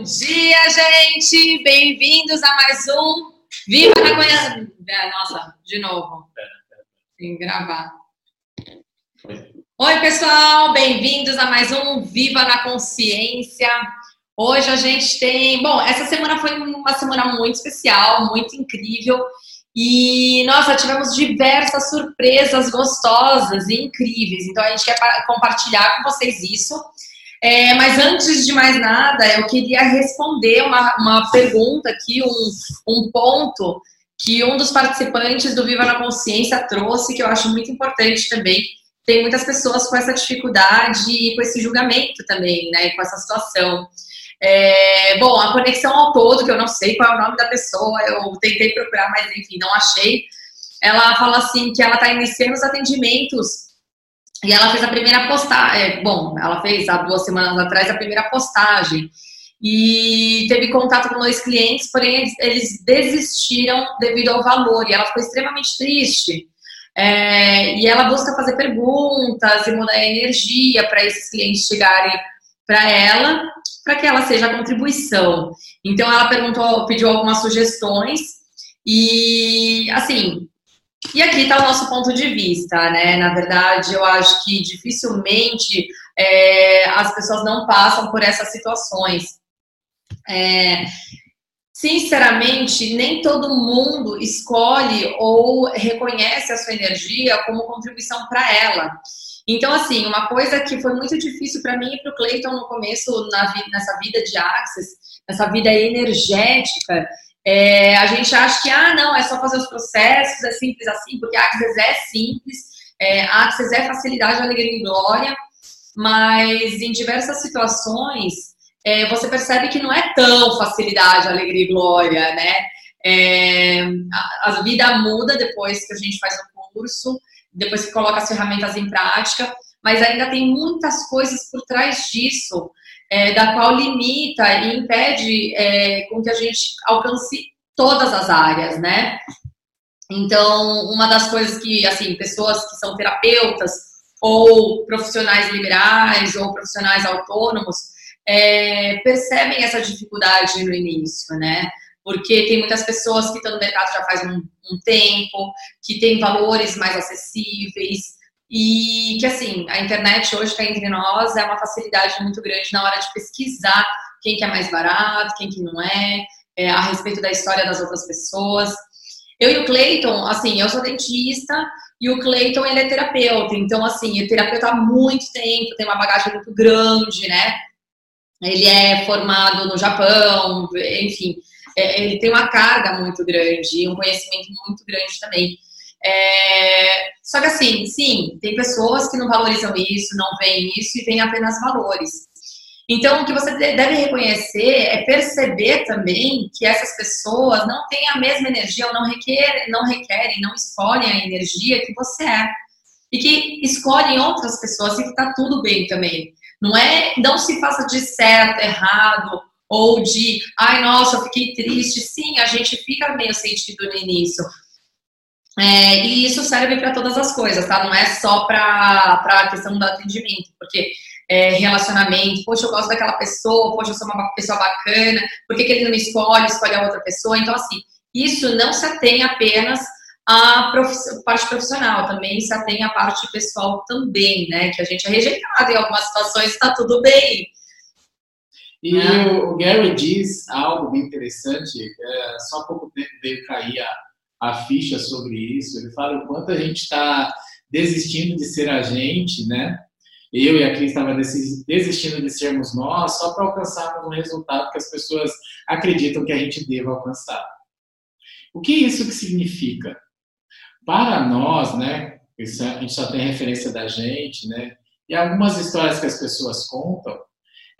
Bom dia, gente! Bem-vindos a mais um Viva na Goiânia. Nossa, de novo. Tem que gravar. Oi, pessoal! Bem-vindos a mais um Viva na Consciência. Hoje a gente tem. Bom, essa semana foi uma semana muito especial, muito incrível. E, nossa, tivemos diversas surpresas gostosas e incríveis. Então, a gente quer compartilhar com vocês isso. É, mas antes de mais nada, eu queria responder uma, uma pergunta aqui, um, um ponto que um dos participantes do Viva na Consciência trouxe, que eu acho muito importante também. Tem muitas pessoas com essa dificuldade e com esse julgamento também, né, com essa situação. É, bom, a conexão ao todo, que eu não sei qual é o nome da pessoa, eu tentei procurar, mas enfim, não achei. Ela fala assim que ela está iniciando os atendimentos e ela fez a primeira postagem. É, bom, ela fez há duas semanas atrás a primeira postagem. E teve contato com dois clientes, porém eles, desistiram devido ao valor. E ela ficou extremamente triste. É, e ela busca fazer perguntas e mudar energia para esses clientes chegarem para ela, para que ela seja a contribuição. Então ela perguntou, pediu algumas sugestões e assim, e aqui está o nosso ponto de vista, né? Na verdade, eu acho que dificilmente é, as pessoas não passam por essas situações. É, sinceramente, nem todo mundo escolhe ou reconhece a sua energia como contribuição para ela. Então, assim, uma coisa que foi muito difícil para mim e para o Cleiton no começo, na, nessa vida de Access, nessa vida energética, é, a gente acha que, ah, não, é só fazer os processos, é simples assim, porque Access é simples, é, Access é facilidade, alegria e glória, mas em diversas situações é, você percebe que não é tão facilidade, alegria e glória, né? É, a, a, vida muda depois que a gente faz o curso, depois que coloca as ferramentas em prática, mas ainda tem muitas coisas por trás disso é, da qual limita e impede é, com que a gente alcance todas as áreas, né? Então, uma das coisas que, assim, pessoas que são terapeutas ou profissionais liberais ou profissionais autônomos é, percebem essa dificuldade no início, né? Porque tem muitas pessoas que estão no mercado já faz um, um tempo, que têm valores mais acessíveis, e que, assim, a internet hoje está entre nós, é uma facilidade muito grande na hora de pesquisar quem que é mais barato, quem que não é, é a respeito da história das outras pessoas. Eu e o Cleiton, assim, eu sou dentista e o Cleiton, ele é terapeuta. Então, assim, é terapeuta há muito tempo, tem uma bagagem muito grande, né? Ele é formado no Japão, enfim, é, ele tem uma carga muito grande, um conhecimento muito grande também. É, só que assim, sim, tem pessoas que não valorizam isso, não veem isso e veem apenas valores. Então, o que você deve reconhecer é perceber também que essas pessoas não têm a mesma energia, ou não requerem, não requerem, não escolhem a energia que você é. E que escolhem outras pessoas e que tá tudo bem também. Não é, não se faça de certo, errado, ou de, ai, nossa, eu fiquei triste. Sim, a gente fica meio sentido no início. É, e isso serve para todas as coisas, tá? Não é só para a questão do atendimento, porque é, relacionamento, poxa, eu gosto daquela pessoa, poxa, eu sou uma pessoa bacana, por que, que ele não me escolhe, escolhe a outra pessoa? Então, assim, isso não se atém apenas à parte profissional, também se atém à parte pessoal também, né? Que a gente é rejeitado em algumas situações, está tudo bem. E né? o Gary diz algo bem interessante, é, só há pouco tempo veio cair a a ficha sobre isso. Ele fala o quanto a gente está desistindo de ser a gente, né? Eu e a Cris estava desistindo de sermos nós só para alcançarmos um resultado que as pessoas acreditam que a gente deva alcançar. O que isso que significa? Para nós, né? Isso a gente só tem referência da gente, né? E algumas histórias que as pessoas contam,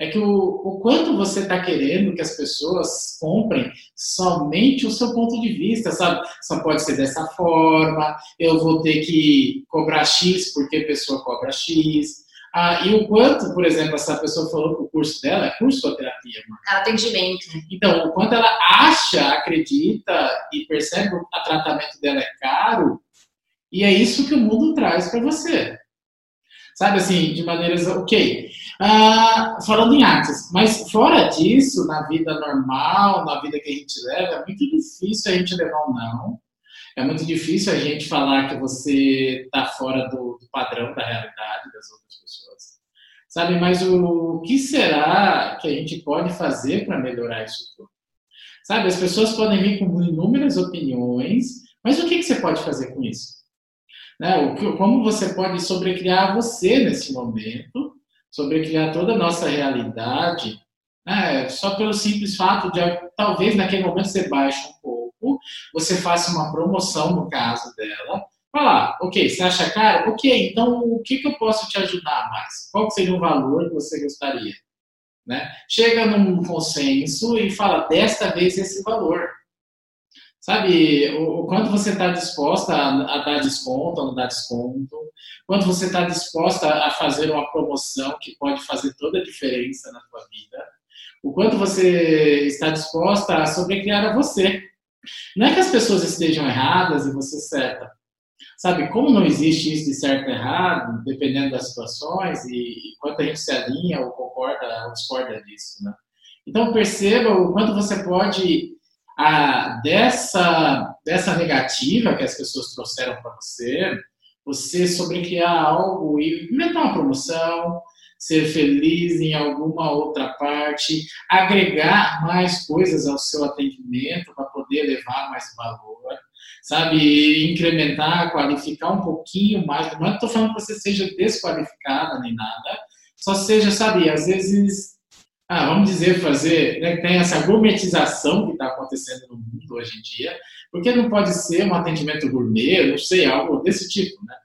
é que o, o quanto você está querendo que as pessoas comprem somente o seu ponto de vista, sabe? Só pode ser dessa forma, eu vou ter que cobrar X porque a pessoa cobra X. Ah, e o quanto, por exemplo, essa pessoa falou que o curso dela é curso ou terapia? Mano? Atendimento. Então, o quanto ela acha, acredita e percebe que o tratamento dela é caro, e é isso que o mundo traz para você. Sabe assim, de maneiras, ok, Ah, falando em artes, mas fora disso, na vida normal, na vida que a gente leva, é muito difícil a gente levar um não. É muito difícil a gente falar que você está fora do, do, padrão da realidade das outras pessoas. Sabe, mas o, o que será que a gente pode fazer para melhorar isso tudo? Sabe, as pessoas podem vir com inúmeras opiniões, mas o que, que você pode fazer com isso? Né? O, como você pode sobrecriar você nesse momento, sobrecriar toda a nossa realidade, né? só pelo simples fato de, talvez, naquele momento você baixe um pouco, você faça uma promoção, no caso dela, falar, ok, você acha caro? Ok, então o que, que eu posso te ajudar mais? Qual seria o valor que você gostaria? Né? Chega num consenso e fala, desta vez esse valor. Sabe, o, o quanto você está disposta a, a, dar desconto ou não dar desconto, quanto você está disposta a fazer uma promoção que pode fazer toda a diferença na sua vida, o quanto você está disposta a sobrecriar a você. Não é que as pessoas estejam erradas e você certa. Sabe, como não existe isso de certo e errado, dependendo das situações, e, e quanto a gente se alinha ou concorda ou discorda disso, né? Então perceba o quanto você pode a, dessa, dessa negativa que as pessoas trouxeram para você, você sobrecriar algo e inventar uma promoção, ser feliz em alguma outra parte, agregar mais coisas ao seu atendimento para poder levar mais valor, sabe? Incrementar, qualificar um pouquinho mais. Não estou falando que você seja desqualificada nem nada, só seja, sabe, às vezes ah, vamos dizer, fazer, né, tem essa gourmetização que está acontecendo no mundo hoje em dia, porque não pode ser um atendimento gourmet, não sei, algo desse tipo, né?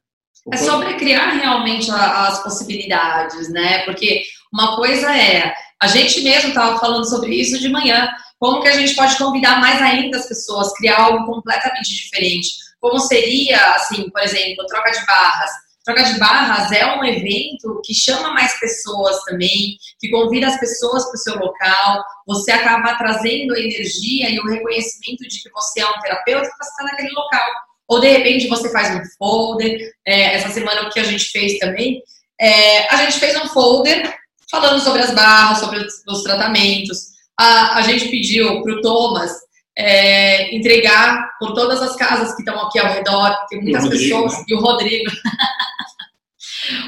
É sobre criar realmente as possibilidades, né? Porque uma coisa é, a gente mesmo estava falando sobre isso de manhã, como que a gente pode convidar mais ainda as pessoas, criar algo completamente diferente. Como seria, assim, por exemplo, troca de barras Troca de Barras é um evento que chama mais pessoas também, que convida as pessoas para o seu local. Você acaba trazendo a energia e o reconhecimento de que você é um terapeuta que está naquele local. Ou de repente você faz um folder. É, essa semana o que a gente fez também, é, a gente fez um folder falando sobre as barras, sobre os, os tratamentos. A, a gente pediu para o Thomas é, entregar por todas as casas que estão aqui ao redor, tem muitas pessoas, e o Rodrigo.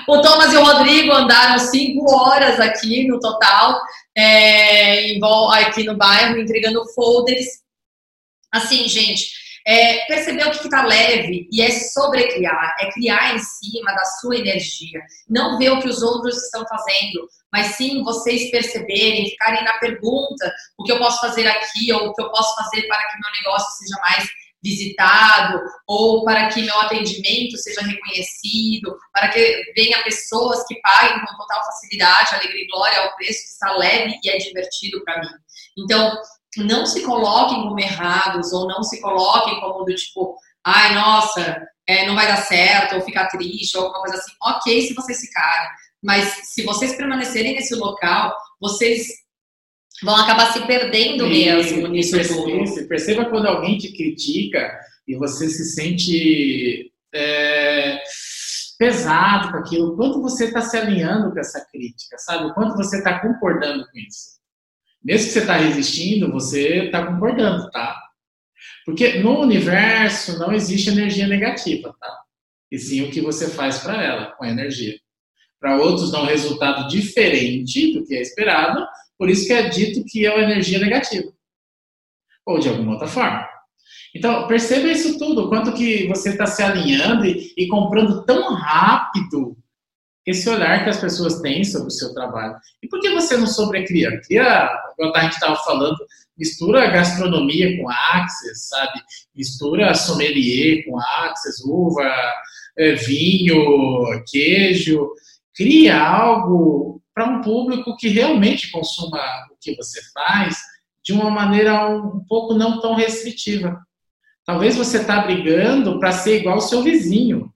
o Thomas e o Rodrigo andaram cinco horas aqui no total, é, aqui no bairro, entregando folders. Assim, gente, é, perceber o que está leve e é sobrecriar, é criar em cima da sua energia. Não ver o que os outros estão fazendo, mas sim vocês perceberem, ficarem na pergunta: o que eu posso fazer aqui ou o que eu posso fazer para que meu negócio seja mais visitado ou para que meu atendimento seja reconhecido, para que venha pessoas que paguem com total facilidade, alegria e glória ao preço que está leve e é divertido para mim. Então, não se coloquem como errados ou não se coloquem como do tipo, ai, nossa, é, não vai dar certo, ou ficar triste, ou alguma coisa assim. Ok se vocês ficarem, mas se vocês permanecerem nesse local, vocês vão acabar se perdendo e, mesmo nisso perceba, Perceba quando alguém te critica e você se sente é, pesado com aquilo, quanto você está se alinhando com essa crítica, sabe? O quanto você está concordando com isso. Mesmo que você está resistindo, você está concordando, tá? Porque no universo não existe energia negativa, tá? E sim o que você faz para ela com a energia. Para outros dá um resultado diferente do que é esperado, por isso que é dito que é uma energia negativa. Ou de alguma outra forma. Então, perceba isso tudo, quanto que você está se alinhando e, e comprando tão rápido esse olhar que as pessoas têm sobre o seu trabalho. E por que você não sobrecria? Cria, igual a gente estava falando, mistura gastronomia com access, sabe? Mistura sommelier com access, uva, é, vinho, queijo. Cria algo para um público que realmente consuma o que você faz de uma maneira um pouco não tão restritiva. Talvez você está brigando para ser igual ao seu vizinho,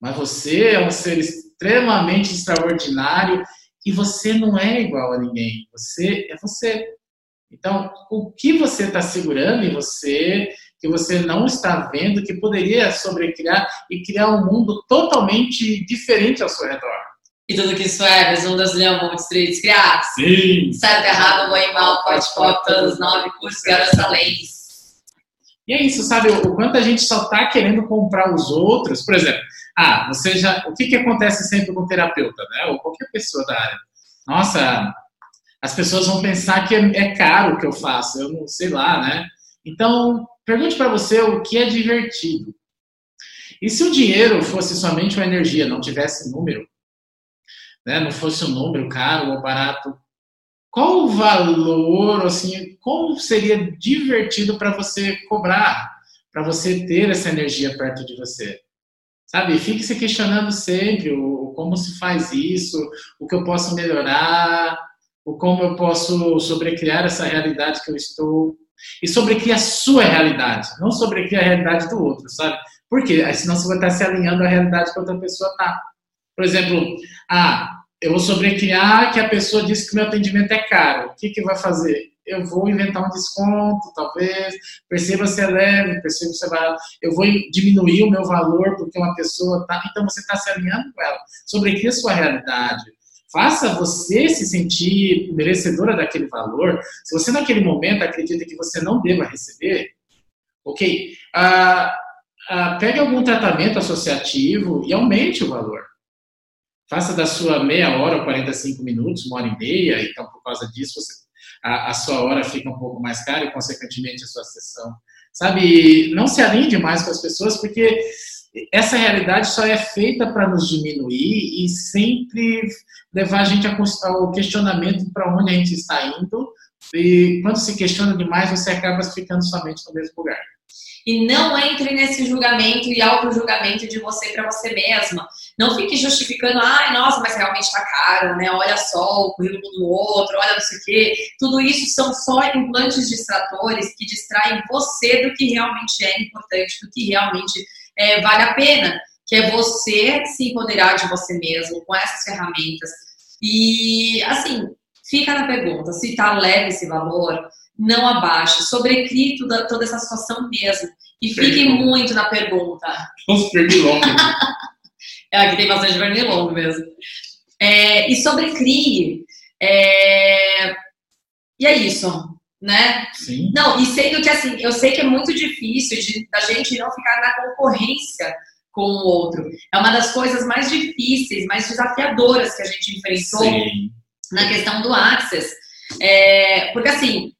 mas você é um ser extremamente extraordinário e você não é igual a ninguém. Você é você. Então, o que você está segurando em você, que você não está vendo, que poderia sobrecriar e criar um mundo totalmente diferente ao seu redor. Que tudo que isso é, um das leão vão destruir criados. Sim. Certo, errado, bom e mal, forte, pop, todos nove, cursos, garotas leis. E é isso, sabe? O quanto a gente só tá querendo comprar os outros. Por exemplo, ah, você já. O que, que acontece sempre com o terapeuta, né? Ou qualquer pessoa da área. Nossa, as pessoas vão pensar que é, é caro o que eu faço, eu não sei lá, né? Então, pergunte para você o que é divertido. E se o dinheiro fosse somente uma energia, não tivesse número, né? não fosse um número caro ou barato, qual o valor, assim, como seria divertido para você cobrar, para você ter essa energia perto de você? Sabe, fique se questionando sempre o, como se faz isso, o que eu posso melhorar, o como eu posso sobrecriar essa realidade que eu estou e sobrecriar a sua realidade, não sobrecriar a realidade do outro, sabe? Porque senão você vai estar se alinhando à realidade que outra pessoa está. Por exemplo, ah, eu vou sobrecriar que a pessoa disse que meu atendimento é caro. O que que vai fazer? Eu vou inventar um desconto, talvez, perceba se é leve, perceba se é barato. Eu vou diminuir o meu valor porque uma pessoa tá. Então você está se alinhando com ela. Sobrecria a sua realidade faça você se sentir merecedora daquele valor. Se você naquele momento acredita que você não deva receber, ok, ah, ah, pegue algum tratamento associativo e aumente o valor. Faça da sua meia hora ou 45 minutos, uma hora e meia, então por causa disso você, a, a sua hora fica um pouco mais cara e, consequentemente, a sua sessão. Sabe, não se alinhe demais com as pessoas, porque essa realidade só é feita para nos diminuir e sempre levar a gente ao questionamento para onde a gente está indo. E quando se questiona demais, você acaba ficando somente no mesmo lugar. E não entre nesse julgamento e auto-julgamento de você para você mesma. Não fique justificando, ai, nossa, mas realmente está caro, né? Olha só o currículo do outro, olha não sei o quê. Tudo isso são só implantes distratores que distraem você do que realmente é importante, do que realmente é, vale a pena, que é você se empoderar de você mesmo com essas ferramentas. E, assim, fica na pergunta, se está leve esse valor, não abaixe, sobrecrie toda, toda essa situação mesmo. E fique muito na pergunta. Os pernilongos. é, aqui tem bastante pernilongo mesmo. É, e sobrecrie. É... E é isso né? Sim. Não, e sendo que assim, eu sei que é muito difícil de, da gente não ficar na concorrência com o outro. É uma das coisas mais difíceis, mais desafiadoras que a gente enfrentou Sim. Na questão do Access. É, porque assim,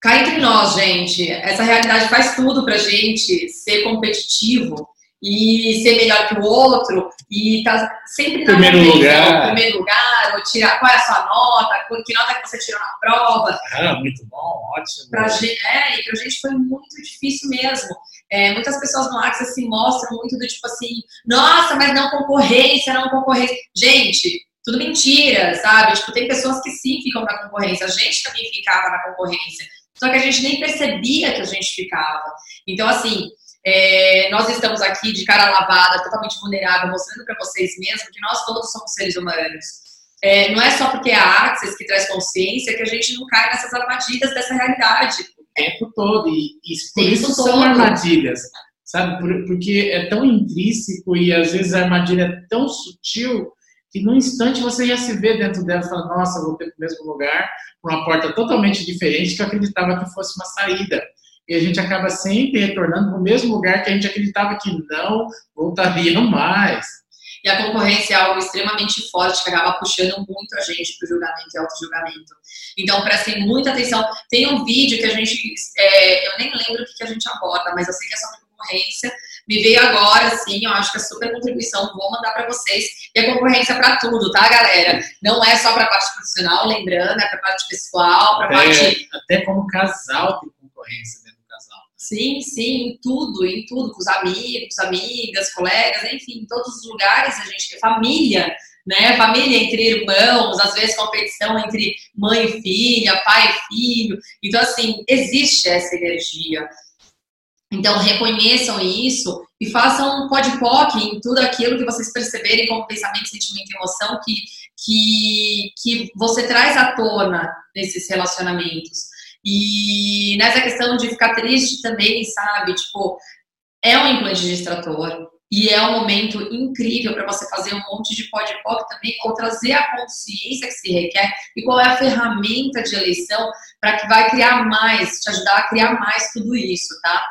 cá entre nós, gente, essa realidade faz tudo pra gente ser competitivo e ser melhor que o outro e tá sempre na primeiro lugar. primeiro lugar, ou tirar qual é a sua nota, que nota que você tirou na prova. Ah, muito bom, ótimo. Pra gente, é, e pra gente foi muito difícil mesmo. É, muitas pessoas no Axis se mostram muito do tipo assim, nossa, mas não concorrência, não concorrência. Gente, tudo mentira, sabe? Tipo, tem pessoas que sim ficam na concorrência, a gente também ficava na concorrência. Só que a gente nem percebia que a gente ficava. Então, assim, é, nós estamos aqui de cara lavada, totalmente vulnerável, mostrando para vocês mesmo que nós todos somos seres humanos. É, não é só porque é a Axis que traz consciência que a gente não cai nessas armadilhas dessa realidade. O tempo todo. E, e por isso todo. são armadilhas, sabe? Porque é tão intrínseco e às vezes a armadilha é tão sutil que num instante você já se vê dentro dela e fala, nossa, vou ter o mesmo lugar, uma porta totalmente diferente que eu acreditava que fosse uma saída e a gente acaba sempre retornando para o mesmo lugar que a gente acreditava que não voltaria mais. E a concorrência é algo extremamente forte que acaba puxando muito a gente para o julgamento e auto-julgamento. Então, prestem muita atenção. Tem um vídeo que a gente. É, eu nem lembro o que a gente aborda, mas eu sei que é sobre concorrência. Me veio agora, assim, eu acho que é super contribuição. Vou mandar para vocês. E a concorrência para tudo, tá, galera? Não é só para parte profissional, lembrando, é para parte pessoal, para parte. Até como casal tem concorrência Sim, sim, em tudo, em tudo, com os amigos, amigas, colegas, enfim, em todos os lugares a gente tem família, né? Família entre irmãos, às vezes competição entre mãe e filha, pai e filho. Então, assim, existe essa energia. Então, reconheçam isso e façam um podpoc em tudo aquilo que vocês perceberem como pensamento, sentimento e emoção que, que, que você traz à tona nesses relacionamentos. E nessa questão de ficar triste também, sabe? Tipo, é um implante de extrator. e é um momento incrível para você fazer um monte de pod pop também, ou trazer a consciência que se requer e qual é a ferramenta de eleição para que vai criar mais, te ajudar a criar mais tudo isso, tá?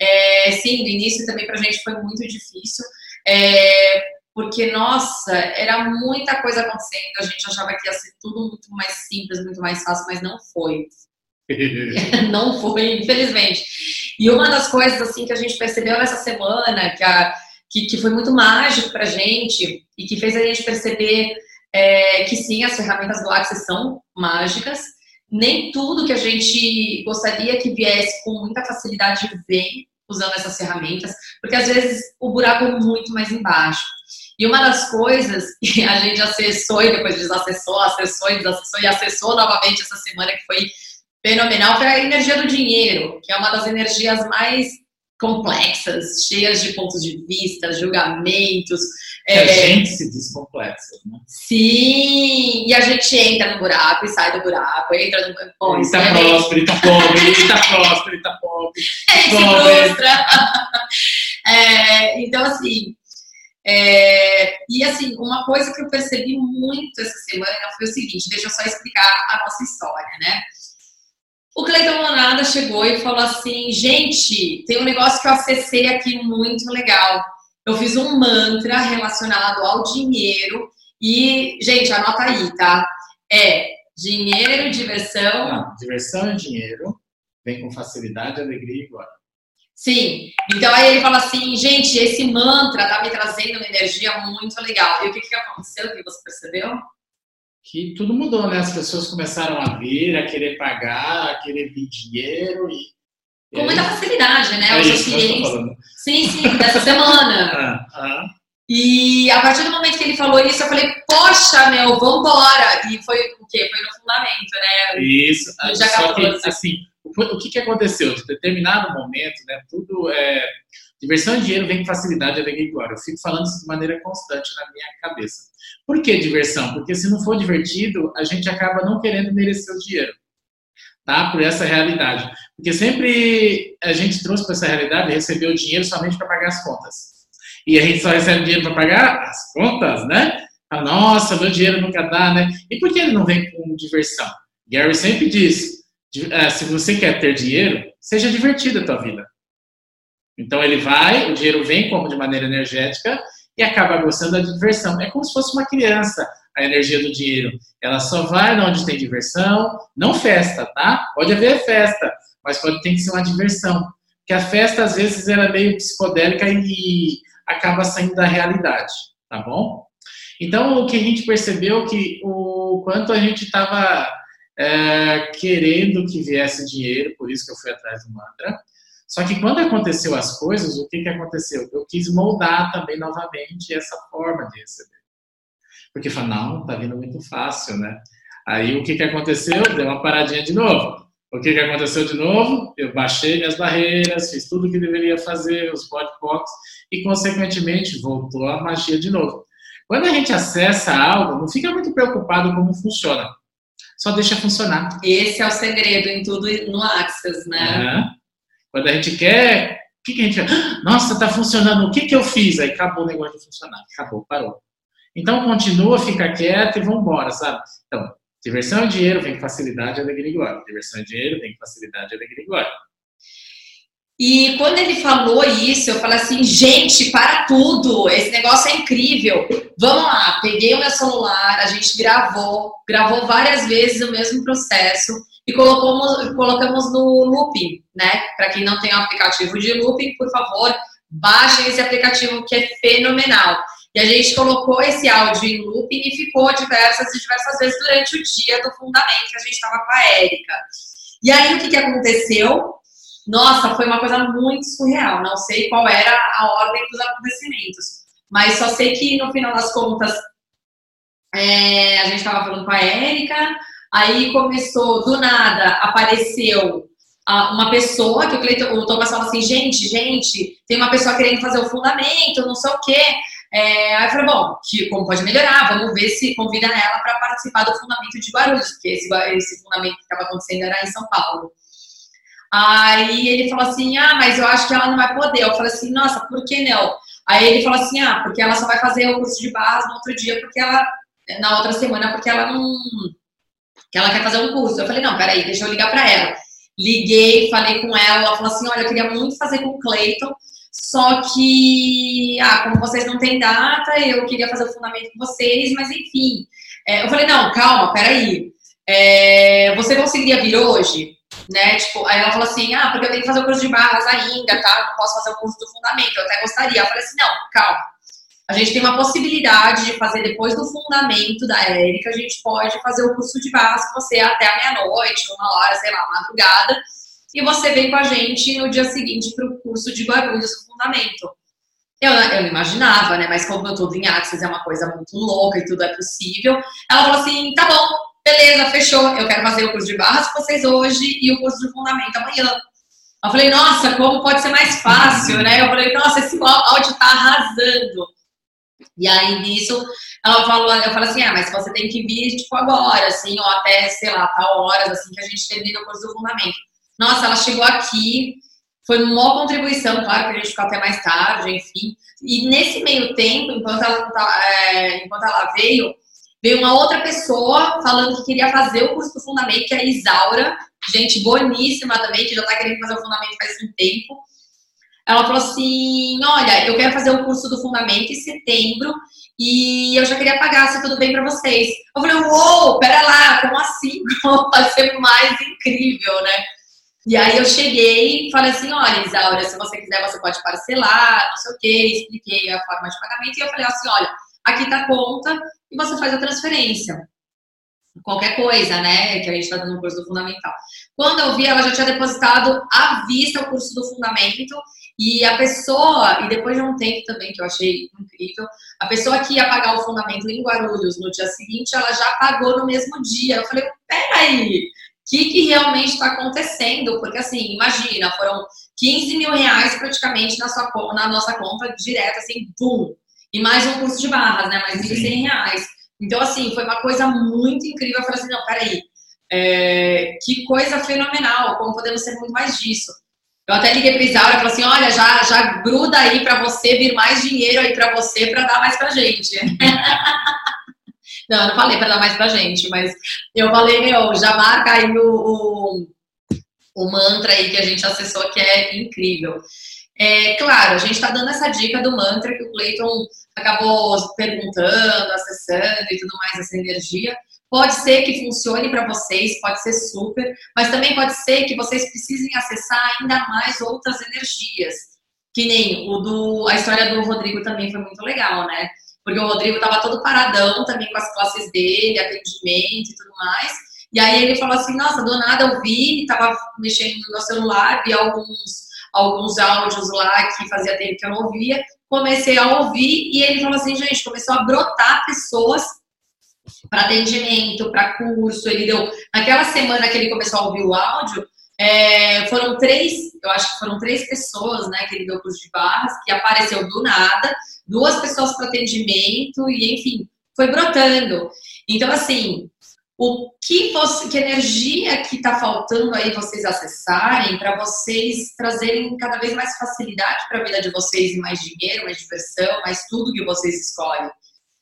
É, sim, no início também para a gente foi muito difícil, é, porque, nossa, era muita coisa acontecendo, a gente achava que ia ser tudo muito mais simples, muito mais fácil, mas não foi. não foi, infelizmente. E uma das coisas assim que a gente percebeu nessa semana, que, a, que, que foi muito mágico para a gente e que fez a gente perceber é, que sim, as ferramentas do Axis são mágicas. Nem tudo que a gente gostaria que viesse com muita facilidade vem usando essas ferramentas, porque às vezes o buraco é muito mais embaixo. E uma das coisas que a gente acessou e depois desacessou, acessou e desacessou e acessou novamente essa semana, que foi fenomenal, foi a energia do dinheiro, que é uma das energias mais complexas, cheias de pontos de vista, julgamentos. É, a gente se diz complexa, né? Sim, e a gente entra no buraco e sai do buraco, entra no. Bom, ele tá próspero, ele tá pobre, ele tá próspero, ele tá pobre. Ele se frustra. é, então, assim. É, e assim, uma coisa que eu percebi muito essa semana foi o seguinte: deixa eu só explicar a nossa história, né? O Cleiton Monada chegou e falou assim: gente, tem um negócio que eu acessei aqui muito legal. Eu fiz um mantra relacionado ao dinheiro e, gente, anota aí, tá? É dinheiro, diversão. Não, diversão e dinheiro vem com facilidade, alegria e glória. Sim. Então aí ele fala assim, gente, esse mantra tá me trazendo uma energia muito legal. E o que, que aconteceu? O que você percebeu? Que tudo mudou, né? As pessoas começaram a vir, a querer pagar, a querer vir dinheiro e. Com muita facilidade, né? É Os isso, clientes. Sim, sim, dessa semana. ah, ah. E a partir do momento que ele falou isso, eu falei, poxa, meu, vambora! E foi o quê? Foi no fundamento, né? Isso. Já só que, assim, o que, que aconteceu? De determinado momento, né? Tudo é. Diversão e dinheiro vem com facilidade, alegria e glória. Eu fico falando isso de maneira constante na minha cabeça. Por que diversão? Porque se não for divertido, a gente acaba não querendo merecer o dinheiro. Tá? Por essa realidade. Porque sempre a gente trouxe para essa realidade receber o dinheiro somente para pagar as contas. E a gente só recebe dinheiro para pagar as contas, né? Ah, nossa, meu dinheiro nunca dá, né? E por que ele não vem com diversão? Gary sempre diz: ah, se você quer ter dinheiro, seja divertido a tua vida. Então ele vai, o dinheiro vem como de maneira energética e acaba gostando da diversão. É como se fosse uma criança, a energia do dinheiro. Ela só vai onde tem diversão, não festa, tá? Pode haver festa, mas pode ter que ser uma diversão. Porque a festa, às vezes, ela é meio psicodélica e acaba saindo da realidade, tá bom? Então, o que a gente percebeu que o quanto a gente estava é, querendo que viesse dinheiro, por isso que eu fui atrás do mantra, só que quando aconteceu as coisas, o que, que aconteceu? Eu quis moldar também novamente essa forma de receber. Porque falei, não, tá vindo muito fácil, né? Aí o que, que aconteceu? Deu uma paradinha de novo. O que, que aconteceu de novo? Eu baixei minhas barreiras, fiz tudo o que deveria fazer, os podpocs, e consequentemente voltou a magia de novo. Quando a gente acessa algo, não fica muito preocupado como funciona. Só deixa funcionar. Esse é o segredo em tudo no Axis, né? Uhum. Quando a gente quer, o que, que a gente quer? Nossa, está funcionando, o que, que eu fiz? Aí acabou o negócio de funcionar, acabou, parou. Então continua, fica quieto e vambora, sabe? Então, diversão e dinheiro vem com facilidade, alegria e glória. Diversão e dinheiro vem com facilidade, alegria e glória. E quando ele falou isso, eu falei assim, gente, para tudo, esse negócio é incrível. Vamos lá, peguei o meu celular, a gente gravou, gravou várias vezes o mesmo processo e colocamos, colocamos no looping, né? Para quem não tem o aplicativo de looping, por favor, baixem esse aplicativo que é fenomenal. E a gente colocou esse áudio em looping e ficou diversas e diversas vezes durante o dia do fundamento que a gente estava com a Érica. E aí o que, que aconteceu? Nossa, foi uma coisa muito surreal. Não sei qual era a ordem dos acontecimentos, mas só sei que no final das contas é, a gente estava falando com a Érica, Aí começou, do nada, apareceu uh, uma pessoa que o, Cleiton, o Thomas falou assim, gente, gente, tem uma pessoa querendo fazer o fundamento, não sei o quê. É, aí eu falei, bom, que, como pode melhorar, vamos ver se convida ela para participar do fundamento de Guarulhos, porque esse, esse fundamento que estava acontecendo era em São Paulo. Aí ele falou assim, ah, mas eu acho que ela não vai poder. Eu falei assim, nossa, por que não? Aí ele falou assim, ah, porque ela só vai fazer o curso de barras no outro dia, porque ela, na outra semana, porque ela não, que ela quer fazer um curso. Eu falei, não, peraí, deixa eu ligar para ela. Liguei, falei com ela, ela falou assim, olha, eu queria muito fazer com o Cleiton, só que, ah, como vocês não têm data, eu queria fazer o fundamento com vocês, mas enfim. É, eu falei, não, calma, peraí. É, você conseguiria vir hoje? Né? Tipo, aí ela falou assim, ah, porque eu tenho que fazer o curso de barras ainda, tá? Não posso fazer o curso do fundamento, eu até gostaria. Eu falei assim, não, calma. A gente tem uma possibilidade de fazer depois do fundamento da Érica, a gente pode fazer o curso de barras com você até a meia-noite, uma hora, sei lá, madrugada e você vem com a gente no dia seguinte para o curso de Guarulhos, o fundamento. Eu, eu não imaginava, né? Mas como eu tô em Axis é uma coisa muito louca e tudo é possível. Ela falou assim: tá bom, beleza, fechou. Eu quero fazer o curso de barras com vocês hoje e o curso de fundamento amanhã. Eu falei, nossa, como pode ser mais fácil, né? Eu falei, nossa, esse áudio tá arrasando. E aí, nisso, ela falou, eu falei assim, ah, mas você tem que vir, tipo, agora, assim, ou até, sei lá, tal horas, assim, que a gente termina o curso do fundamento. Nossa, ela chegou aqui, foi uma contribuição, claro, que a gente ficou até mais tarde, enfim. E nesse meio tempo, enquanto ela, tá, é, enquanto ela veio, veio uma outra pessoa falando que queria fazer o curso do Fundamento, que é a Isaura, gente boníssima também, que já está querendo fazer o Fundamento faz um tempo. Ela falou assim: Olha, eu quero fazer o curso do Fundamento em setembro e eu já queria pagar, se tudo bem para vocês. Eu falei: Uou, pera lá, como assim? Vai ser mais incrível, né? E aí eu cheguei e falei assim, olha, Isaura, se você quiser, você pode parcelar, não sei o quê, expliquei a forma de pagamento, e eu falei assim, olha, aqui tá a conta e você faz a transferência. Qualquer coisa, né, que a gente está dando no curso do Fundamental. Quando eu vi, ela já tinha depositado à vista o curso do Fundamento, e a pessoa, e depois de um tempo também, que eu achei incrível, a pessoa que ia pagar o Fundamento em Guarulhos no dia seguinte, ela já pagou no mesmo dia. Eu falei, peraí, que, que realmente está acontecendo, porque assim, imagina, foram 15 mil reais praticamente na, sua, na nossa conta direta, assim, pum, e mais um curso de barras, né, mais 1.100 reais. Então, assim, foi uma coisa muito incrível, eu falei assim, não, peraí, é, que coisa fenomenal, como podemos ser muito mais disso. Eu até liguei para Isaura e falei assim, olha, já, já gruda aí para você vir mais dinheiro aí para você para dar mais pra gente. Não, eu não falei para dar mais pra gente, mas eu falei, meu, já marca aí o, o, o mantra aí que a gente acessou, que é incrível. É, claro, a gente está dando essa dica do mantra que o Clayton acabou perguntando, acessando e tudo mais, essa energia. Pode ser que funcione para vocês, pode ser super, mas também pode ser que vocês precisem acessar ainda mais outras energias. Que nem o do. A história do Rodrigo também foi muito legal, né? porque o Rodrigo estava todo paradão também com as classes dele, atendimento e tudo mais. E aí ele falou assim, nossa, do nada eu vi, estava mexendo no meu celular, vi alguns, alguns áudios lá que fazia tempo que eu não ouvia, comecei a ouvir e ele falou assim, gente, começou a brotar pessoas para atendimento, para curso, ele deu, naquela semana que ele começou a ouvir o áudio, é, foram três, eu acho que foram três pessoas, né, que ele deu curso de barras, que apareceu do nada, duas pessoas para atendimento e, enfim, foi brotando. Então, assim, o que, você, que energia que está faltando aí vocês acessarem para vocês trazerem cada vez mais facilidade para a vida de vocês e mais dinheiro, mais diversão, mais tudo que vocês escolhem.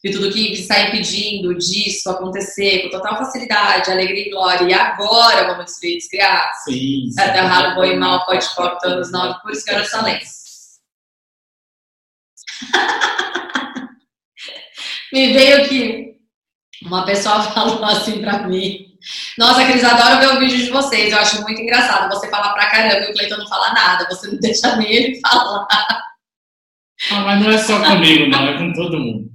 E tudo que está impedindo disso acontecer com total facilidade, alegria e glória. E agora vamos destruir descriar. Sim. Até ralo, boi mal, pode cortar os nove, por isso que eu sou Me veio que uma pessoa falou assim pra mim. Nossa, Cris, adoro ver o vídeo de vocês. Eu acho muito engraçado. Você fala pra caramba e o Cleiton não fala nada. Você não deixa nem ele falar. Ah, mas não é só comigo, não. É com todo mundo.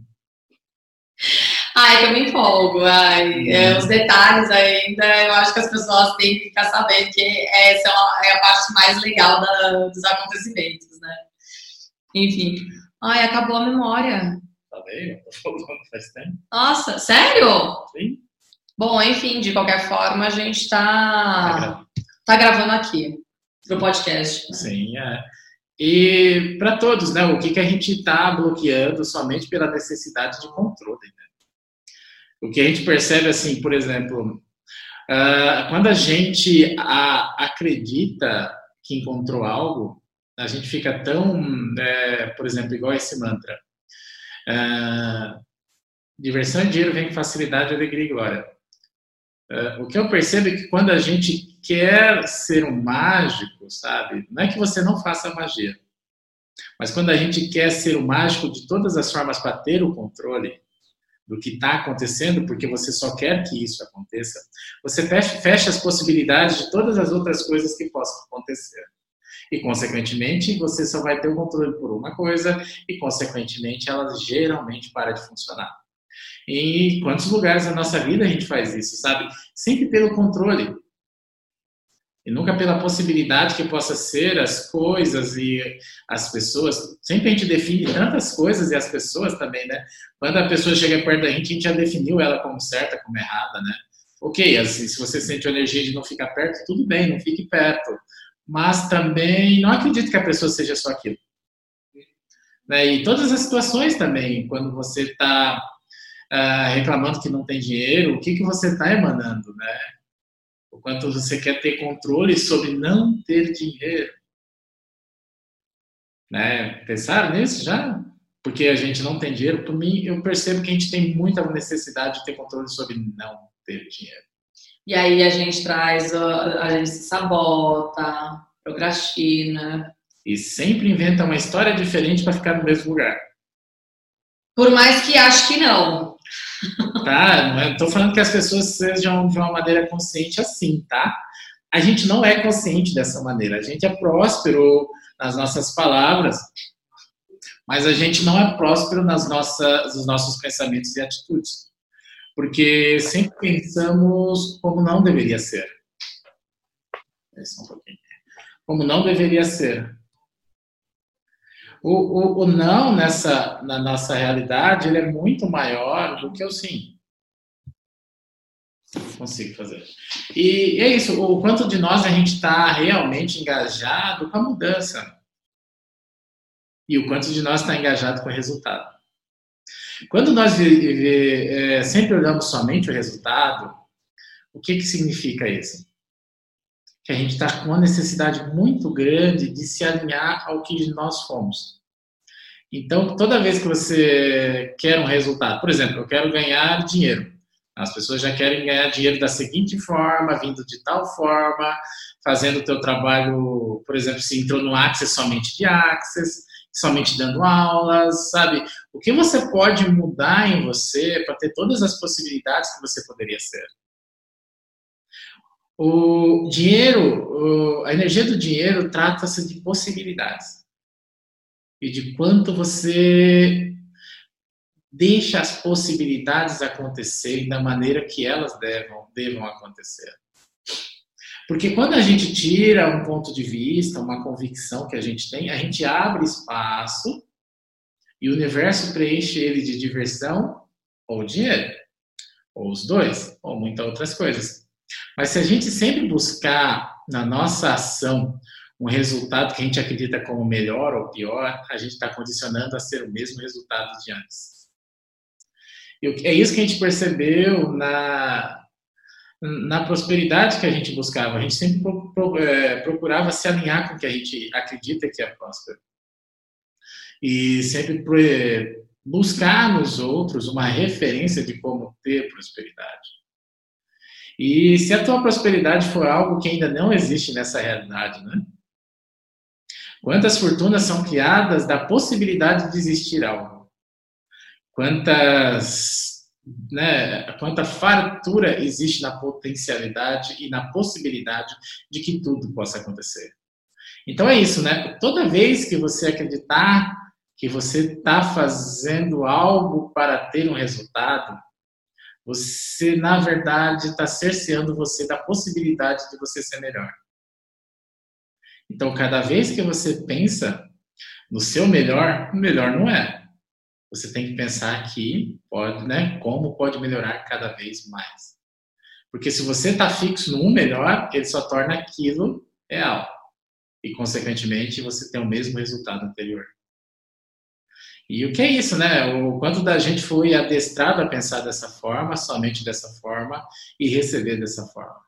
Ai, que eu me empolgo. Ai, é, os detalhes ainda, eu acho que as pessoas têm que ficar sabendo que essa é, é a parte mais legal da, dos acontecimentos, né? Enfim. Ai, acabou a memória. Tá bem, eu tô falando faz tempo. Nossa, sério? Sim. Bom, enfim, de qualquer forma, a gente tá, tá gravando aqui pro podcast. Né? Sim, é. E para todos, né? O que, que a gente está bloqueando somente pela necessidade de controle, né? O que a gente percebe, assim, por exemplo, uh, quando a gente a, acredita que encontrou algo, a gente fica tão, é, por exemplo, igual esse mantra. É, diversão e dinheiro vem com facilidade, alegria e glória. É, o que eu percebo é que quando a gente quer ser um mágico, sabe? Não é que você não faça magia, mas quando a gente quer ser o mágico de todas as formas para ter o controle do que está acontecendo, porque você só quer que isso aconteça, você fecha, fecha as possibilidades de todas as outras coisas que possam acontecer. E, consequentemente, você só vai ter o controle por uma coisa e, consequentemente, ela geralmente para de funcionar. E em quantos lugares da nossa vida a gente faz isso, sabe? Sempre pelo controle. E nunca pela possibilidade que possa ser as coisas e as pessoas. Sempre a gente define tantas coisas e as pessoas também, né? Quando a pessoa chega perto da gente, a gente já definiu ela como certa, como errada, né? Ok, assim, se você sente a energia de não ficar perto, tudo bem, não fique perto. Mas também não acredito que a pessoa seja só aquilo. Né? E todas as situações também, quando você está uh, ah, reclamando que não tem dinheiro, o que, que você está emanando, né? o quanto você quer ter controle sobre não ter dinheiro. Né? Pensaram nisso já? Porque a gente não tem dinheiro. Por mim, eu percebo que a gente tem muita necessidade de ter controle sobre não ter dinheiro. E aí a gente traz, a gente se sabota, procrastina. E sempre inventa uma história diferente para ficar no mesmo lugar. Por mais que ache que não. Tá? Não estou falando que as pessoas sejam de uma maneira consciente assim, tá? A gente não é consciente dessa maneira. A gente é próspero nas nossas palavras, mas a gente não é próspero nas nossas, nos nossos pensamentos e atitudes. Porque sempre pensamos como não deveria ser. Um como não deveria ser. O, o, o, não nessa na nossa realidade ele é muito maior do que o sim. Consigo fazer. E é isso. O quanto de nós a gente está realmente engajado com a mudança e o quanto de nós está engajado com o resultado. Quando nós é, sempre olhamos somente o resultado, o que, que significa isso? que a gente está com uma necessidade muito grande de se alinhar ao que nós fomos. Então, toda vez que você quer um resultado, por exemplo, eu quero ganhar dinheiro. As pessoas já querem ganhar dinheiro da seguinte forma, vindo de tal forma, fazendo o teu trabalho, por exemplo, se entrou no Access somente de Access, somente dando aulas, sabe? O que você pode mudar em você para ter todas as possibilidades que você poderia ser? O dinheiro, a energia do dinheiro trata-se de possibilidades e de quanto você deixa as possibilidades acontecerem da maneira que elas devam, devam acontecer. Porque quando a gente tira um ponto de vista, uma convicção que a gente tem, a gente abre espaço e o universo preenche ele de diversão ou dinheiro, ou os dois, ou muitas outras coisas. Mas se a gente sempre buscar na nossa ação um resultado que a gente acredita como melhor ou pior, a gente está condicionando a ser o mesmo resultado de antes. E é isso que a gente percebeu na, na prosperidade que a gente buscava. A gente sempre é, procurava se alinhar com o que a gente acredita que é próspero. E sempre buscar nos outros uma referência de como ter prosperidade. E se a tua prosperidade for algo que ainda não existe nessa realidade, né? Quantas fortunas são criadas da possibilidade de existir algo? Quantas, né, quanta fartura existe na potencialidade e na possibilidade de que tudo possa acontecer? Então é isso, né? Toda vez que você acreditar que você está fazendo algo para ter um resultado, você, na verdade, está cerceando você da possibilidade de você ser melhor. Então, cada vez que você pensa no seu melhor, o melhor não é. Você tem que pensar que pode, né? Como pode melhorar cada vez mais. Porque se você está fixo no um melhor, ele só torna aquilo real. E, consequentemente, você tem o mesmo resultado anterior. E o que é isso, né? O quanto da gente foi adestrado a pensar dessa forma, somente dessa forma, e receber dessa forma.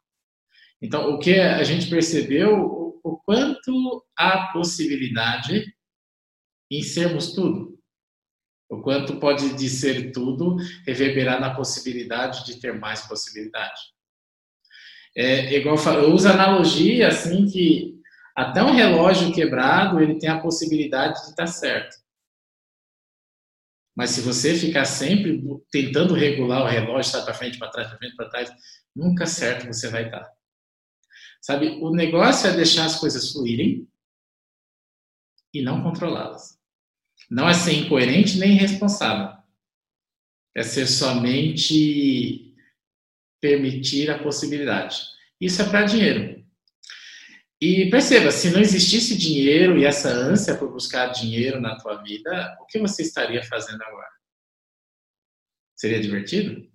Então, o que a gente percebeu, o quanto há possibilidade em sermos tudo. O quanto pode de ser tudo reverberar na possibilidade de ter mais possibilidade. É, igual eu uso analogia assim que até um relógio quebrado ele tem a possibilidade de estar certo. Mas se você ficar sempre tentando regular o relógio, sai para frente, para trás, para frente, para trás, nunca certo você vai estar. Sabe, o negócio é deixar as coisas fluírem e não controlá-las. Não é ser incoerente nem irresponsável. É ser somente permitir a possibilidade. Isso é para dinheiro. E perceba, se não existisse dinheiro e essa ânsia por buscar dinheiro na tua vida, o que você estaria fazendo agora? Seria divertido?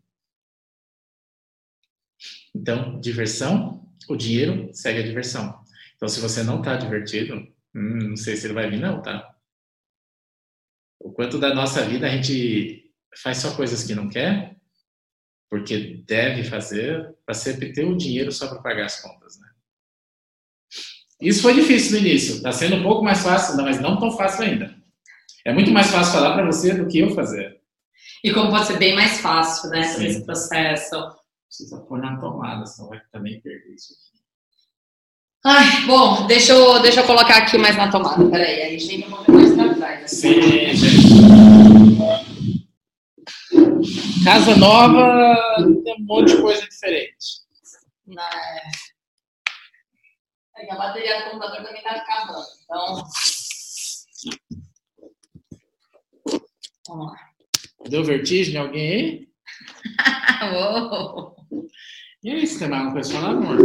Então, diversão, o dinheiro segue a diversão. Então, se você não está divertido, hum, não sei se ele vai vir, não, tá? Quanto da nossa vida a gente faz só coisas que não quer, porque deve fazer, para sempre ter o dinheiro só para pagar as contas, né? Isso foi difícil no início. Está sendo um pouco mais fácil, mas não tão fácil ainda. É muito mais fácil falar para você do que eu fazer. E como pode ser bem mais fácil, né, Sim. esse processo. Precisa pôr na tomada, senão vai também perder isso aqui. Ai, bom, deixa eu, deixa eu colocar aqui mais na tomada. Peraí, aí gente um pouco mais pra trás. Assim. Sim, gente. Casa nova tem um monte de coisa diferente. É. É a bateria do computador também está acabando. Então. Vamos lá. Deu vertigem alguém aí? oh. E aí, você tem mais uma coisa falar, amor?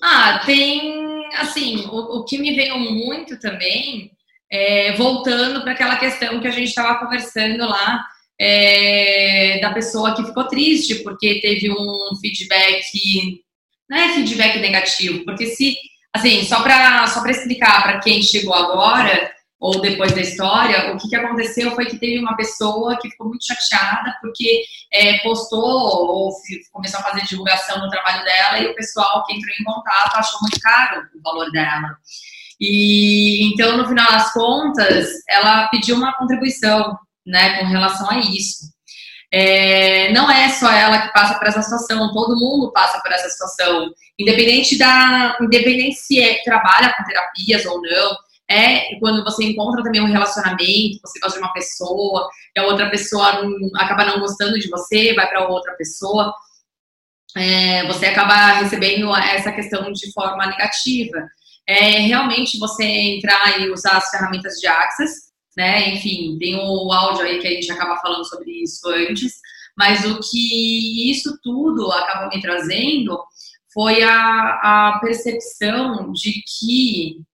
Ah, tem. Assim, o, o que me veio muito também, é, voltando para aquela questão que a gente estava conversando lá, é, da pessoa que ficou triste porque teve um feedback não é feedback negativo, porque se, assim, só para só explicar para quem chegou agora ou depois da história, o que, que aconteceu foi que teve uma pessoa que ficou muito chateada porque é, postou ou começou a fazer divulgação no trabalho dela e o pessoal que entrou em contato achou muito caro o valor dela. E então, no final das contas, ela pediu uma contribuição, né, com relação a isso. É, não é só ela que passa por essa situação, todo mundo passa por essa situação, independente da, independente se é, trabalha com terapias ou não. É quando você encontra também um relacionamento, você gosta de uma pessoa, e a outra pessoa não, acaba não gostando de você, vai para outra pessoa, é, você acaba recebendo essa questão de forma negativa. É realmente você entrar e usar as ferramentas de Access né? Enfim, tem o áudio aí que a gente acaba falando sobre isso antes, mas o que isso tudo acaba me trazendo foi a, a percepção de que.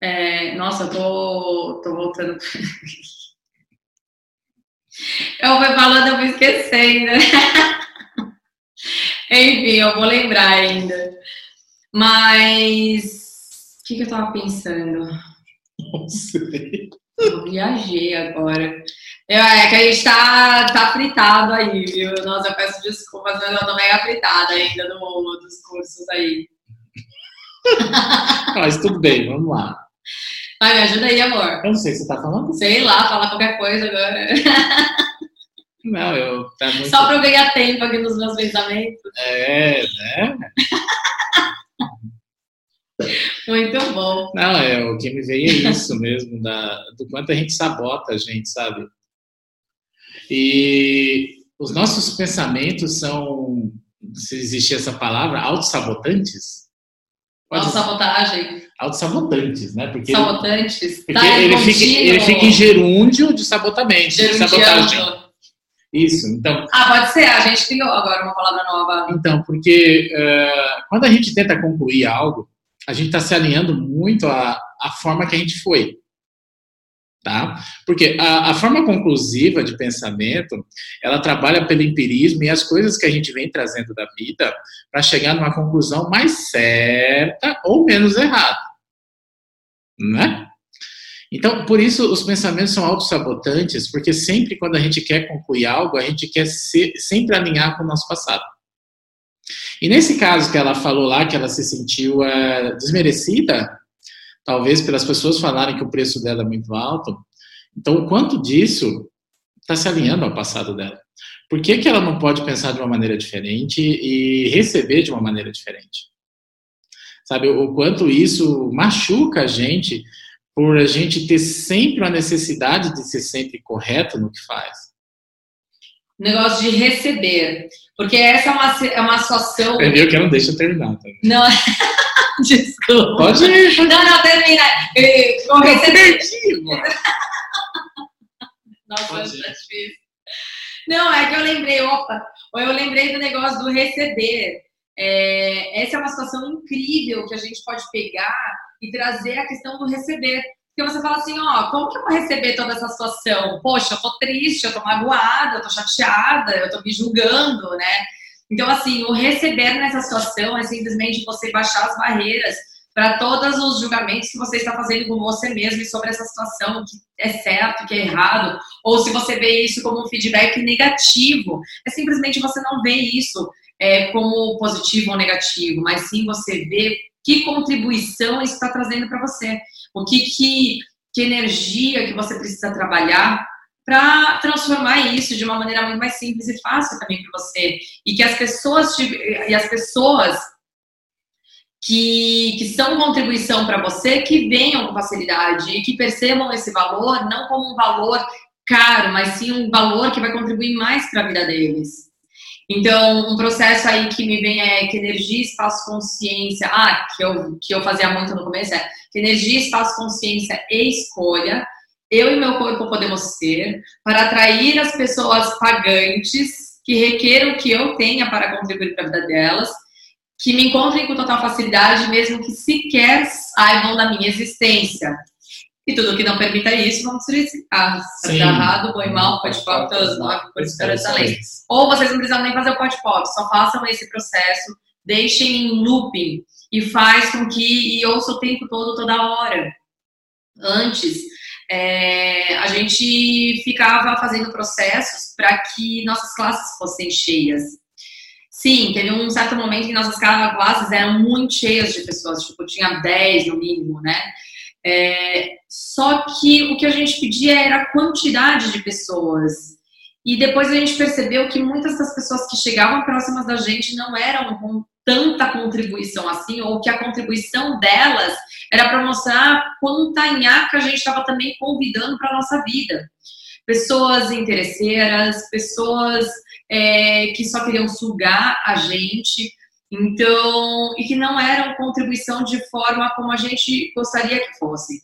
É, nossa, eu tô, tô voltando. eu vou falando, eu vou esquecendo. Enfim, eu vou lembrar ainda. Mas. O que, que eu tava pensando? Não sei. Eu viajei agora. Eu, é que a gente tá, tá fritado aí, viu? Nossa, eu peço desculpas, mas eu tô mega fritada ainda no, dos cursos aí. Mas tudo bem, vamos lá. Vai, me ajuda aí, amor. Eu não sei o que você tá falando. Sei lá, falar qualquer coisa agora. Não, eu. Tá muito... Só pra eu ganhar tempo aqui nos meus pensamentos. É, né? Muito bom. Não, é, o que me veio é isso mesmo, da, do quanto a gente sabota a gente, sabe? E os nossos pensamentos são, se existe essa palavra, autossabotantes? Autossabotagem. Autossabotantes, né? Porque Sabotantes. Porque tá ele, fica, ele fica em gerúndio de sabotamento, de sabotagem. Isso, então. Ah, pode ser, a gente criou agora uma palavra nova. Então, porque uh, quando a gente tenta concluir algo, a gente está se alinhando muito à, à forma que a gente foi. Tá? Porque a, a, forma conclusiva de pensamento, ela trabalha pelo empirismo e as coisas que a gente vem trazendo da vida para chegar numa conclusão mais certa ou menos errada. Né? Então, por isso os pensamentos são autossabotantes, porque sempre quando a gente quer concluir algo, a gente quer sempre alinhar com o nosso passado. E nesse caso que ela falou lá, que ela se sentiu é, desmerecida, talvez pelas pessoas falarem que o preço dela é muito alto, então o quanto disso está se alinhando ao passado dela? Por que, que ela não pode pensar de uma maneira diferente e receber de uma maneira diferente? Sabe, o quanto isso machuca a gente por a gente ter sempre a necessidade de ser sempre correto no que faz. Negócio de receber. Porque essa é uma, é uma situação. É meio que não deixa eu terminar também. Não. Desculpa. Pode ir. Não, não, termina. Eu receber. Nossa, é difícil. Não, é que eu lembrei, opa, eu lembrei do negócio do receber. É, essa é uma situação incrível que a gente pode pegar e trazer a questão do receber. Porque você fala assim, ó, como que eu vou receber toda essa situação? Poxa, eu tô triste, eu tô magoada, eu tô chateada, eu tô me julgando, né? Então, assim, o receber nessa situação é simplesmente você baixar as barreiras para todos os julgamentos que você está fazendo com você mesmo e sobre essa situação, que é certo, que é errado, ou se você vê isso como um feedback negativo, é simplesmente você não vê isso é, como positivo ou negativo, mas sim você vê que contribuição isso está trazendo para você, o que, que, que energia que você precisa trabalhar para transformar isso de uma maneira muito mais simples e fácil também para você e que as pessoas e as pessoas que, que são contribuição para você, que venham com facilidade e que percebam esse valor não como um valor caro, mas sim um valor que vai contribuir mais para a vida deles. Então, um processo aí que me vem é que energia, espaço, consciência. Ah, que eu, que eu fazia muito no começo é que energia, espaço, consciência e escolha. Eu e meu corpo podemos ser para atrair as pessoas pagantes que requeram que eu tenha para contribuir para a vida delas que me encontrem com total facilidade, mesmo que sequer saibam da minha existência. E tudo que não permita isso, vamos solicitar. Está errado, bom e mal, pode pop, todas nove, por esperança além. Ou vocês não precisam nem fazer o pode pop, só façam esse processo, deixem em looping e faz com que, e ouça o tempo todo, toda hora. Antes, é, a gente ficava fazendo processos para que nossas classes fossem cheias. Sim, teve um certo momento que nossas classes eram muito cheias de pessoas, tipo, tinha 10 no mínimo, né? É, só que o que a gente pedia era a quantidade de pessoas. E depois a gente percebeu que muitas das pessoas que chegavam próximas da gente não eram com tanta contribuição assim, ou que a contribuição delas era para mostrar quanta nhaca a gente estava também convidando para a nossa vida. Pessoas interesseiras, pessoas é, que só queriam sugar a gente, então, e que não eram contribuição de forma como a gente gostaria que fosse.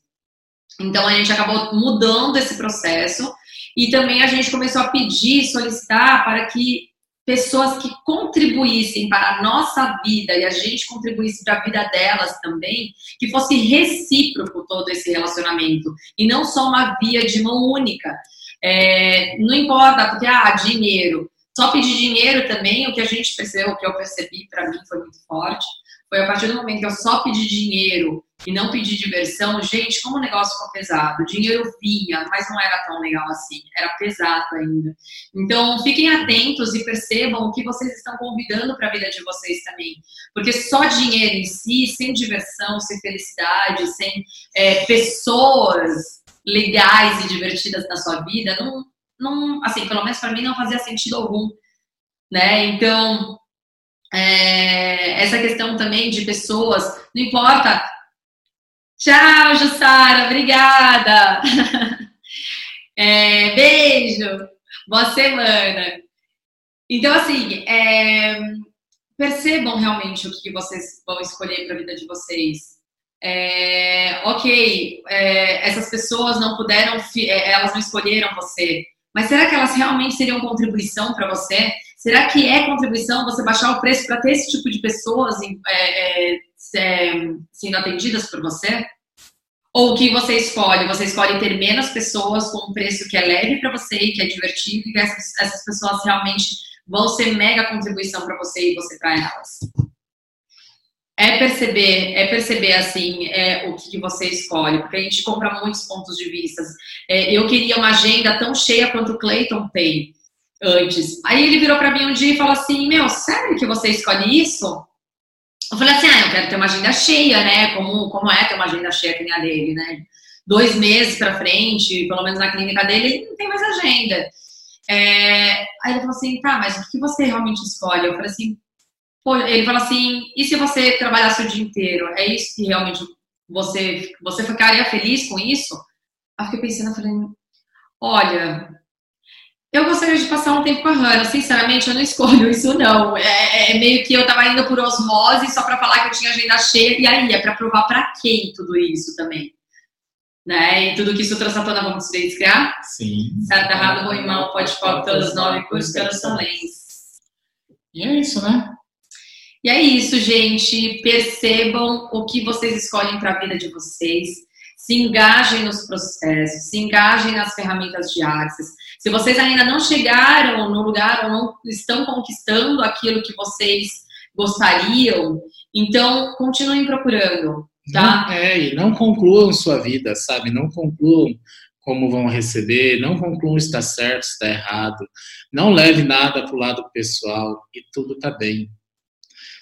Então, a gente acabou mudando esse processo e também a gente começou a pedir, solicitar para que pessoas que contribuíssem para a nossa vida e a gente contribuísse para a vida delas também, que fosse recíproco todo esse relacionamento e não só uma via de mão única. É, não importa, porque, ah, dinheiro. Só pedir dinheiro também, o que a gente percebeu, o que eu percebi para mim foi muito forte, foi a partir do momento que eu só pedi dinheiro e não pedi diversão, gente, como o negócio ficou pesado. O dinheiro vinha, mas não era tão legal assim, era pesado ainda. Então, fiquem atentos e percebam o que vocês estão convidando para a vida de vocês também. Porque só dinheiro em si, sem diversão, sem felicidade, sem é, pessoas legais e divertidas na sua vida, não, não, assim, pelo menos para mim não fazia sentido algum, né? Então, é, essa questão também de pessoas, não importa. Tchau, Jussara, obrigada. É, beijo, boa semana. Então, assim, é, percebam realmente o que vocês vão escolher para a vida de vocês. É, ok, é, essas pessoas não puderam, é, elas não escolheram você. Mas será que elas realmente seriam contribuição para você? Será que é contribuição você baixar o preço para ter esse tipo de pessoas é, é, é, sendo atendidas por você? Ou o que você escolhe? Você escolhe ter menos pessoas com um preço que é leve para você e que é divertido e que essas, essas pessoas realmente vão ser mega contribuição para você e você para elas é perceber, é perceber assim é, o que você escolhe, porque a gente compra muitos pontos de vista. É, eu queria uma agenda tão cheia quanto o Clayton tem. antes. Aí ele virou para mim um dia e falou assim: Meu, sério que você escolhe isso? Eu falei assim: Ah, eu quero ter uma agenda cheia, né? Como, como é ter uma agenda cheia que nem a dele, né? Dois meses para frente, pelo menos na clínica dele, ele não tem mais agenda. É... Aí ele falou assim: Tá, mas o que você realmente escolhe? Eu falei assim: ele falou assim: E se você trabalhasse o dia inteiro? É isso que realmente você, você ficaria feliz com isso? Aí eu fiquei pensando, eu falei: Olha, eu gostaria de passar um tempo com a Hannah. Sinceramente, eu não escolho isso, não. É, é meio que eu tava indo por osmose só para falar que eu tinha agenda cheia. E aí, é para provar para quem tudo isso também? Né? E tudo que isso trouxe à tona, vamos criar? Sim. Certo, errado, bom e mal, pode pop, todos os nove cursos, são lens. E é isso, né? E é isso, gente. Percebam o que vocês escolhem para a vida de vocês se engajem nos processos, se engajem nas ferramentas de Access. Se vocês ainda não chegaram no lugar ou não estão conquistando aquilo que vocês gostariam, então continuem procurando, tá? Não, é, e não concluam sua vida, sabe? Não concluam como vão receber, não concluam se está certo, se está errado. Não leve nada para o lado pessoal e tudo está bem.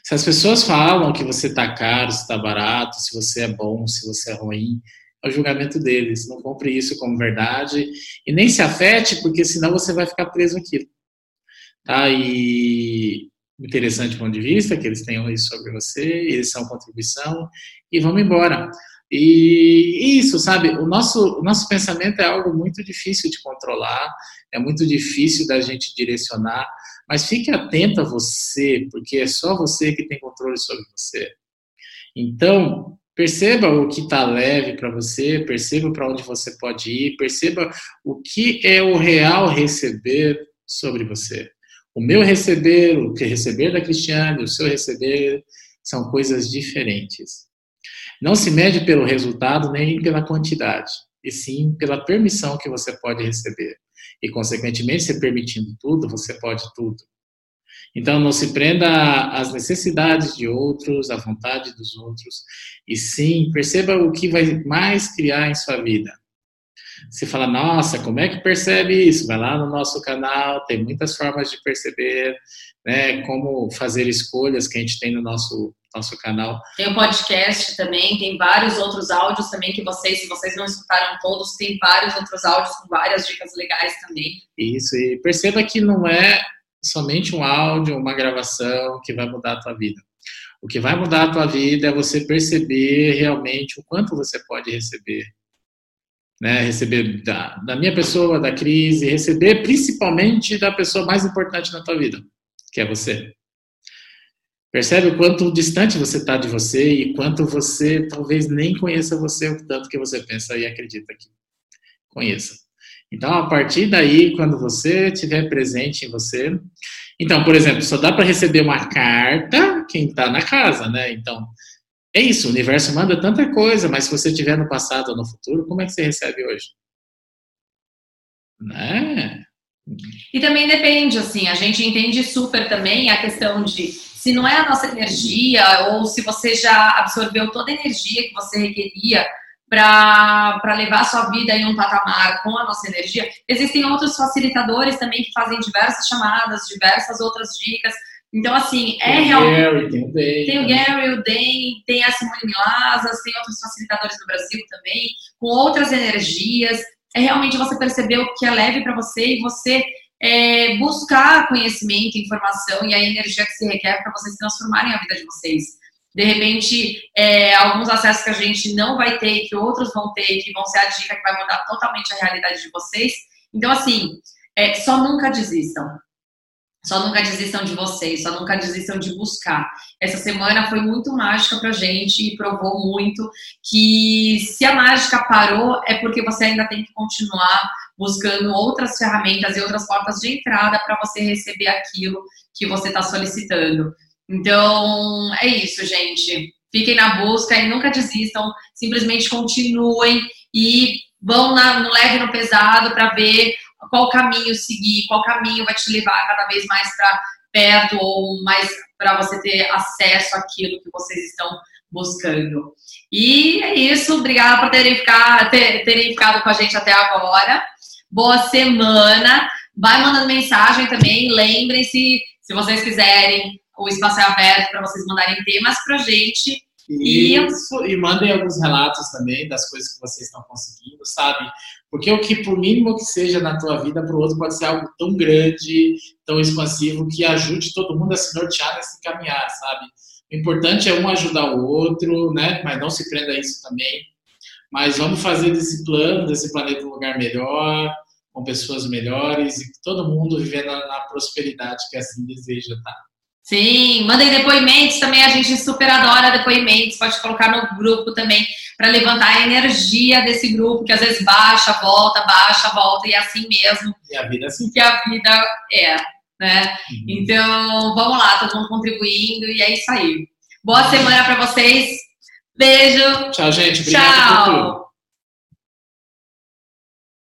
Se as pessoas falam que você está caro, se está barato, se você é bom, se você é ruim, ao julgamento deles. Não compre isso como verdade e nem se afete, porque senão você vai ficar preso aquilo. Tá? E interessante ponto de vista que eles tenham isso sobre você, eles são contribuição e vamos embora. E isso, sabe, o nosso, o nosso pensamento é algo muito difícil de controlar, é muito difícil da gente direcionar, mas fique atento a você, porque é só você que tem controle sobre você. Então, Perceba o que está leve para você, perceba para onde você pode ir, perceba o que é o real receber sobre você. O meu receber, o que receber da Cristiane, o seu receber, são coisas diferentes. Não se mede pelo resultado nem pela quantidade, e sim pela permissão que você pode receber. E, consequentemente, se permitindo tudo, você pode tudo. Então, não se prenda às necessidades de outros, à vontade dos outros, e sim, perceba o que vai mais criar em sua vida. Você fala, nossa, como é que percebe isso? Vai lá no nosso canal, tem muitas formas de perceber, né? Como fazer escolhas que a gente tem no nosso nosso canal. Tem o um podcast também, tem vários outros áudios também que vocês, se vocês não escutaram todos, tem vários outros áudios com várias dicas legais também. Isso, e perceba que não é somente um áudio, uma gravação que vai mudar a tua vida. O que vai mudar a tua vida é você perceber realmente o quanto você pode receber. Né? Receber da, da minha pessoa, da crise, receber principalmente da pessoa mais importante na tua vida, que é você. Percebe o quanto distante você está de você e quanto você talvez nem conheça você o tanto que você pensa e acredita que conheça. Então, a partir daí, quando você estiver presente em você. Então, por exemplo, só dá para receber uma carta quem está na casa, né? Então, é isso, o universo manda tanta coisa, mas se você estiver no passado ou no futuro, como é que você recebe hoje? Né? E também depende, assim, a gente entende super também a questão de se não é a nossa energia ou se você já absorveu toda a energia que você requeria para levar a sua vida em um patamar com a nossa energia. Existem outros facilitadores também que fazem diversas chamadas, diversas outras dicas. Então, assim, é tem realmente. Gary, tem o Day. Tem o Gary, o Day, tem a Simone Milazas, tem outros facilitadores no Brasil também, com outras energias. É realmente você perceber o que é leve para você e você é, buscar conhecimento, informação e a energia que se requer para vocês transformarem a vida de vocês de repente, é, alguns acessos que a gente não vai ter, que outros vão ter, que vão ser a dica que vai mudar totalmente a realidade de vocês. Então, assim, é, só nunca desistam. Só nunca desistam de vocês, só nunca desistam de buscar. Essa semana foi muito mágica pra gente e provou muito que se a mágica parou é porque você ainda tem que continuar buscando outras ferramentas e outras portas de entrada para você receber aquilo que você está solicitando. Então, é isso, gente. Fiquem na busca e nunca desistam. Simplesmente continuem e vão no leve e no pesado para ver qual caminho seguir, qual caminho vai te levar cada vez mais para perto ou mais para você ter acesso àquilo que vocês estão buscando. E é isso. Obrigada por terem ficado, ter, terem ficado com a gente até agora. Boa semana. vai mandando mensagem também. Lembrem-se, se vocês quiserem, o espaço é aberto para vocês mandarem temas para gente. Isso, e... e mandem alguns relatos também das coisas que vocês estão conseguindo, sabe? Porque o que, por mínimo que seja na tua vida, para o outro pode ser algo tão grande, tão expansivo, que ajude todo mundo a se nortear nesse caminhar, sabe? O importante é um ajudar o outro, né? Mas não se prenda a isso também. Mas vamos fazer desse plano, desse planeta um lugar melhor, com pessoas melhores e todo mundo vivendo na prosperidade que assim deseja, tá? Sim, mandem depoimentos também, a gente super adora depoimentos, pode colocar no grupo também para levantar a energia desse grupo, que às vezes baixa, volta, baixa, volta, e é assim mesmo. E a vida é assim. Que a vida é, né? Uhum. Então, vamos lá, todo mundo contribuindo, e é isso aí. Boa semana para vocês. Beijo. Tchau, gente. Obrigado Tchau.